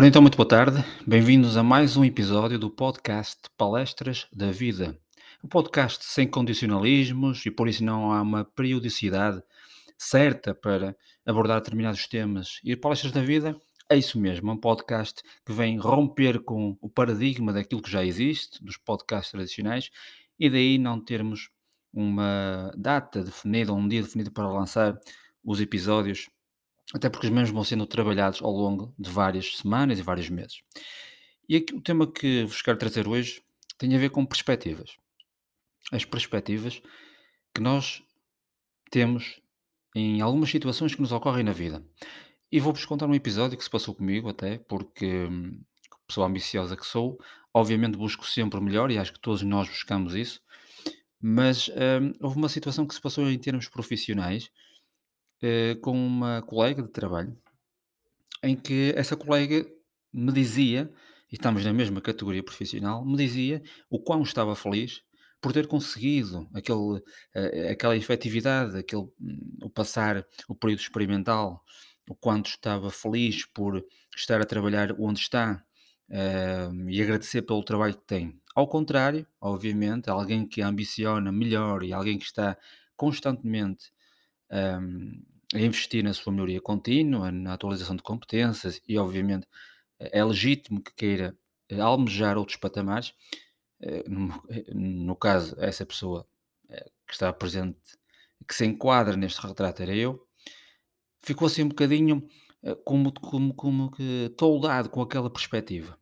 Ora então, muito boa tarde, bem-vindos a mais um episódio do podcast Palestras da Vida. Um podcast sem condicionalismos e por isso não há uma periodicidade certa para abordar determinados temas. E Palestras da Vida é isso mesmo, é um podcast que vem romper com o paradigma daquilo que já existe, dos podcasts tradicionais, e daí não termos uma data definida, um dia definido para lançar os episódios até porque os mesmos vão sendo trabalhados ao longo de várias semanas e vários meses. E aqui, o tema que vos quero trazer hoje tem a ver com perspectivas. As perspectivas que nós temos em algumas situações que nos ocorrem na vida. E vou-vos contar um episódio que se passou comigo até, porque, hum, pessoa ambiciosa que sou, obviamente busco sempre o melhor e acho que todos nós buscamos isso, mas hum, houve uma situação que se passou em termos profissionais eh, com uma colega de trabalho, em que essa colega me dizia, e estamos na mesma categoria profissional, me dizia o quão estava feliz por ter conseguido aquele, eh, aquela efetividade, aquele, hum, o passar o período experimental, o quanto estava feliz por estar a trabalhar onde está, eh, e agradecer pelo trabalho que tem. Ao contrário, obviamente, alguém que ambiciona melhor e alguém que está constantemente hum, a investir na sua melhoria contínua, na atualização de competências e, obviamente, é legítimo que queira eh, almejar outros patamares. eh, No, eh, no caso, essa pessoa que está presente, que se enquadra neste retrato, era eu, ficou assim um bocadinho como, como, como que toldado com aquela perspectiva.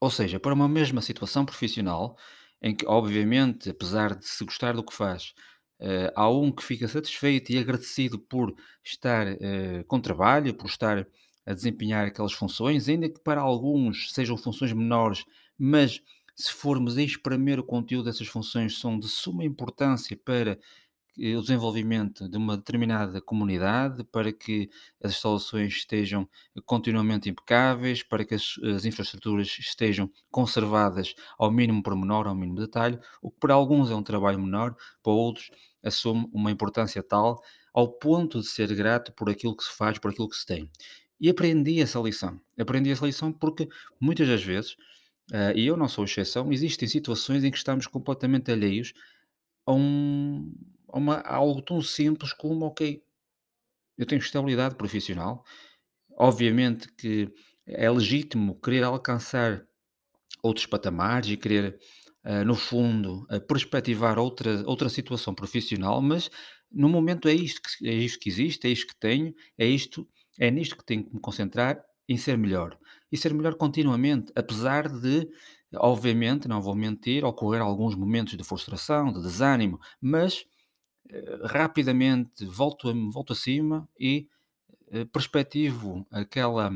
Ou seja, para uma mesma situação profissional, em que, obviamente, apesar de se gostar do que faz, eh, há um que fica satisfeito e agradecido por estar eh, com trabalho, por estar a desempenhar aquelas funções, ainda que para alguns sejam funções menores, mas se formos a espremer o conteúdo dessas funções, são de suma importância para o desenvolvimento de uma determinada comunidade, para que as instalações estejam continuamente impecáveis, para que as, as infraestruturas estejam conservadas ao mínimo pormenor, ao mínimo detalhe, o que para alguns é um trabalho menor, para outros assume uma importância tal ao ponto de ser grato por aquilo que se faz, por aquilo que se tem. E aprendi essa lição. Aprendi essa lição porque muitas das vezes, eh, e eu não sou exceção, existem situações em que estamos completamente alheios a um uma algo tão simples como: "Ok, eu tenho estabilidade profissional". Obviamente que é legítimo querer alcançar outros patamares e querer, ah, no fundo, ah, perspectivar outra outra situação profissional, mas no momento é isto que é isto que existe, é isto que tenho, é isto é nisto que tenho que me concentrar em ser melhor. E ser melhor continuamente, apesar de, obviamente, não vou mentir, ocorrer alguns momentos de frustração, de desânimo, mas rapidamente volto, volto acima e eh, perspectivo aquela,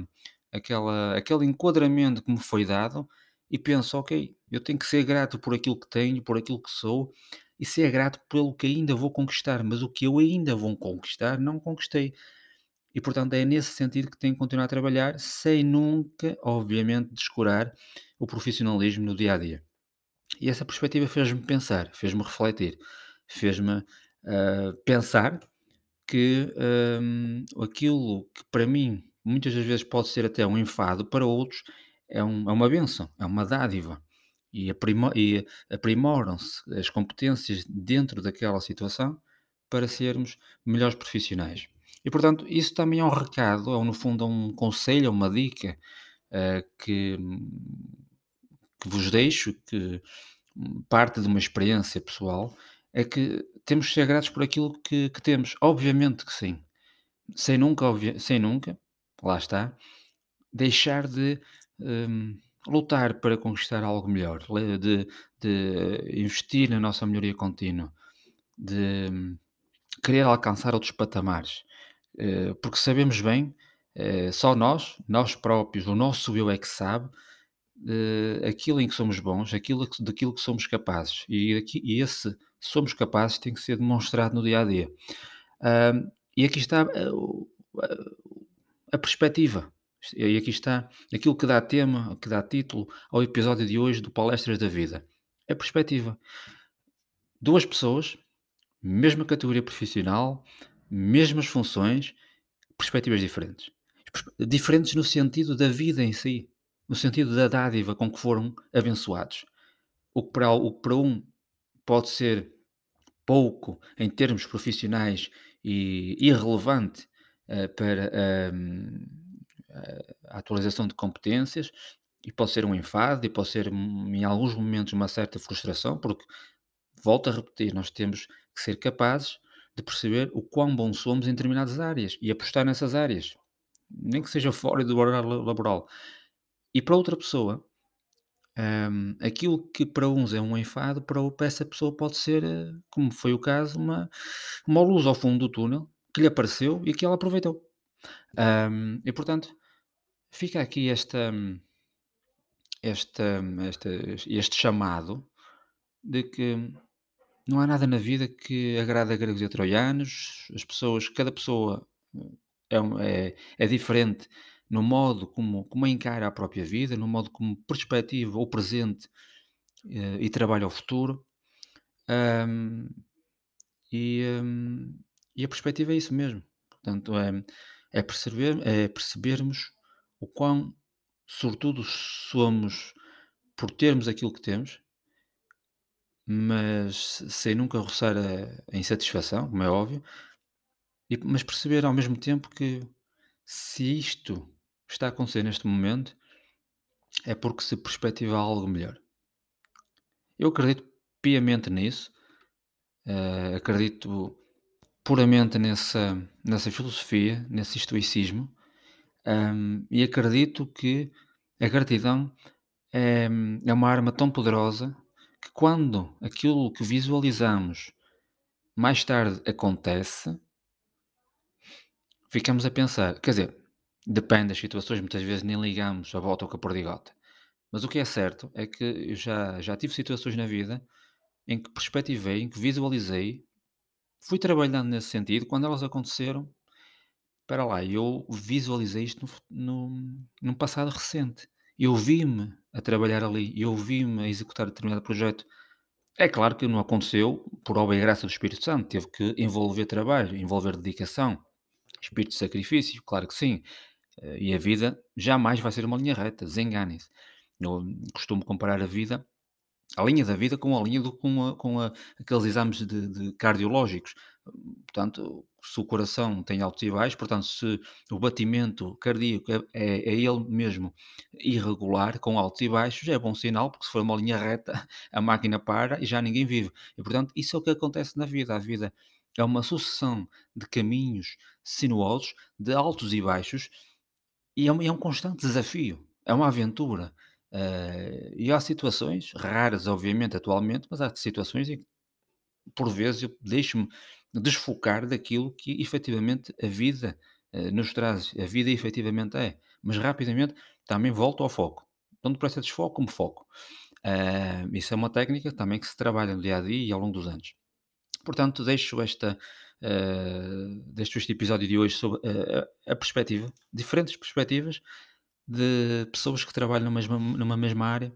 aquela, aquele enquadramento que me foi dado e penso, ok, eu tenho que ser grato por aquilo que tenho, por aquilo que sou e ser grato pelo que ainda vou conquistar, mas o que eu ainda vou conquistar, não conquistei. E portanto é nesse sentido que tenho que continuar a trabalhar, sem nunca, obviamente, descurar o profissionalismo no dia a dia. E essa perspectiva fez-me pensar, fez-me refletir, fez-me pensar que hum, aquilo que para mim muitas das vezes pode ser até um enfado, para outros é, um- é uma benção, é uma dádiva. E, e aprimoram-se as competências dentro daquela situação para sermos melhores profissionais. E portanto, isso também é um recado, é no fundo é um conselho, é uma dica ah, que, que vos deixo, que hum, parte de uma experiência pessoal, é que temos que ser gratos por aquilo que, que temos. Obviamente que sim. Sem nunca, sem nunca, lá está, deixar de hum, lutar para conquistar algo melhor, de, de investir na nossa melhoria contínua, de hum, querer alcançar outros patamares. Eh, porque sabemos bem, eh, só nós, nós próprios, o nosso eu é que sabe eh, aquilo em que somos bons, aquilo daquilo que somos capazes. E, e esse somos capazes tem que ser demonstrado no dia a dia. Ahm, e aqui está eh, a, a perspectiva. E aqui está aquilo que dá tema, que dá título ao episódio de hoje do Palestras da Vida. É a perspectiva. Duas pessoas, mesma categoria profissional, mesmas funções, perspectivas diferentes. diferentes no sentido da vida em si, no sentido da dádiva com que foram abençoados. O para, o que para um pode ser pouco em termos profissionais e irrelevante eh, para hum, a atualização de competências, e pode ser um enfado, e pode ser hum, em alguns momentos uma certa frustração, porque, volto a repetir, nós temos que ser capazes de perceber o quão bons somos em determinadas áreas e apostar nessas áreas, nem que seja fora do horário laboral. E para outra pessoa, hum, aquilo que para uns é um enfado, para, essa pessoa pode ser, eh, como foi o caso, uma, uma luz ao fundo do túnel que lhe apareceu e que ela aproveitou. Hum, e portanto, fica aqui esta, esta, esta, este chamado de que não há nada na vida que agrade a gregos e troianos, as pessoas, cada pessoa é, um- é, é diferente no modo como, como encara a própria vida, no modo como perspectiva o presente eh, e trabalha o futuro. Ahm, e, ahm, e a perspectiva é isso mesmo. Portanto, é, é, perceber, é percebermos o quão sortudos somos por termos aquilo que temos, mas sem nunca roçar a, a insatisfação, como é óbvio, e- mas perceber ao mesmo tempo que se isto está a acontecer neste momento, é porque se perspectiva algo melhor. Eu acredito piamente nisso, eh, acredito puramente nessa, nessa filosofia, nesse estoicismo, hum, e acredito que a gratidão é, é uma arma tão poderosa que quando aquilo que visualizamos mais tarde acontece, ficamos a pensar, quer dizer, depende das situações, muitas vezes nem ligamos a volta ao que a perdigota. Mas o que é certo é que eu já, já tive situações na vida em que perspectivei, em que visualizei, fui trabalhando nesse sentido, quando elas aconteceram, espera lá, eu visualizei isto no, no, num passado recente. Eu vi-me a trabalhar ali, eu vi-me a executar determinado projeto. É claro que não aconteceu por obra e graça do Espírito Santo, teve que envolver trabalho, envolver dedicação, espírito de sacrifício, claro que sim. E a vida jamais vai ser uma linha reta, desenganem-se. Eu costumo comparar a vida a linha da vida com a linha do com a com a aqueles exames de de cardiológicos. Portanto, se o coração tem altos e baixos, portanto, se o batimento cardíaco é é é ele mesmo irregular, com altos e baixos, é bom sinal, porque se for uma linha reta, a máquina para e já ninguém vive. E, portanto, isso é o que acontece na vida. A vida é uma sucessão de caminhos sinuosos, de altos e baixos, e é um é um constante desafio, é uma aventura. Eh, e há situações, raras obviamente atualmente, mas há situações em que por vezes eu deixo-me desfocar daquilo que efetivamente a vida, eh, nos traz, a vida efetivamente é. Mas rapidamente também volto ao foco. Tanto depressa desfoco como foco. Eh, isso é uma técnica também que se trabalha no dia a dia e ao longo dos anos. Portanto, deixo esta, eh, deixo este episódio de hoje sobre a, a- perspectiva, diferentes perspectivas de pessoas que trabalham numa mesma, numa mesma área,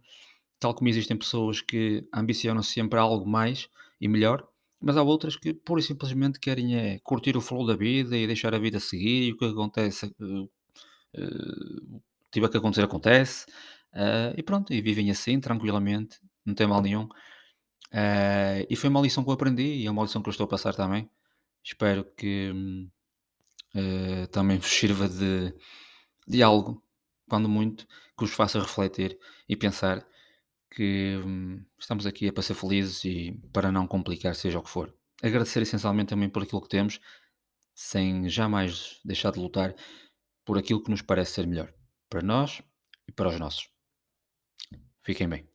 tal como existem pessoas que ambicionam sempre algo mais e melhor, mas há outras que pura e simplesmente querem é curtir o flow da vida e deixar a vida seguir e o que acontece, eh, eh, tiver que acontecer, acontece, eh, e pronto, e vivem assim tranquilamente, não tem mal nenhum. Eh, e foi uma lição que eu aprendi e é uma lição que eu estou a passar também. Espero que eh, também vos sirva de, de algo, quando muito, que os faça refletir e pensar que hum, estamos aqui é para ser felizes e para não complicar, seja o que for. Agradecer essencialmente também por aquilo que temos, sem jamais deixar de lutar por aquilo que nos parece ser melhor, para nós e para os nossos. Fiquem bem.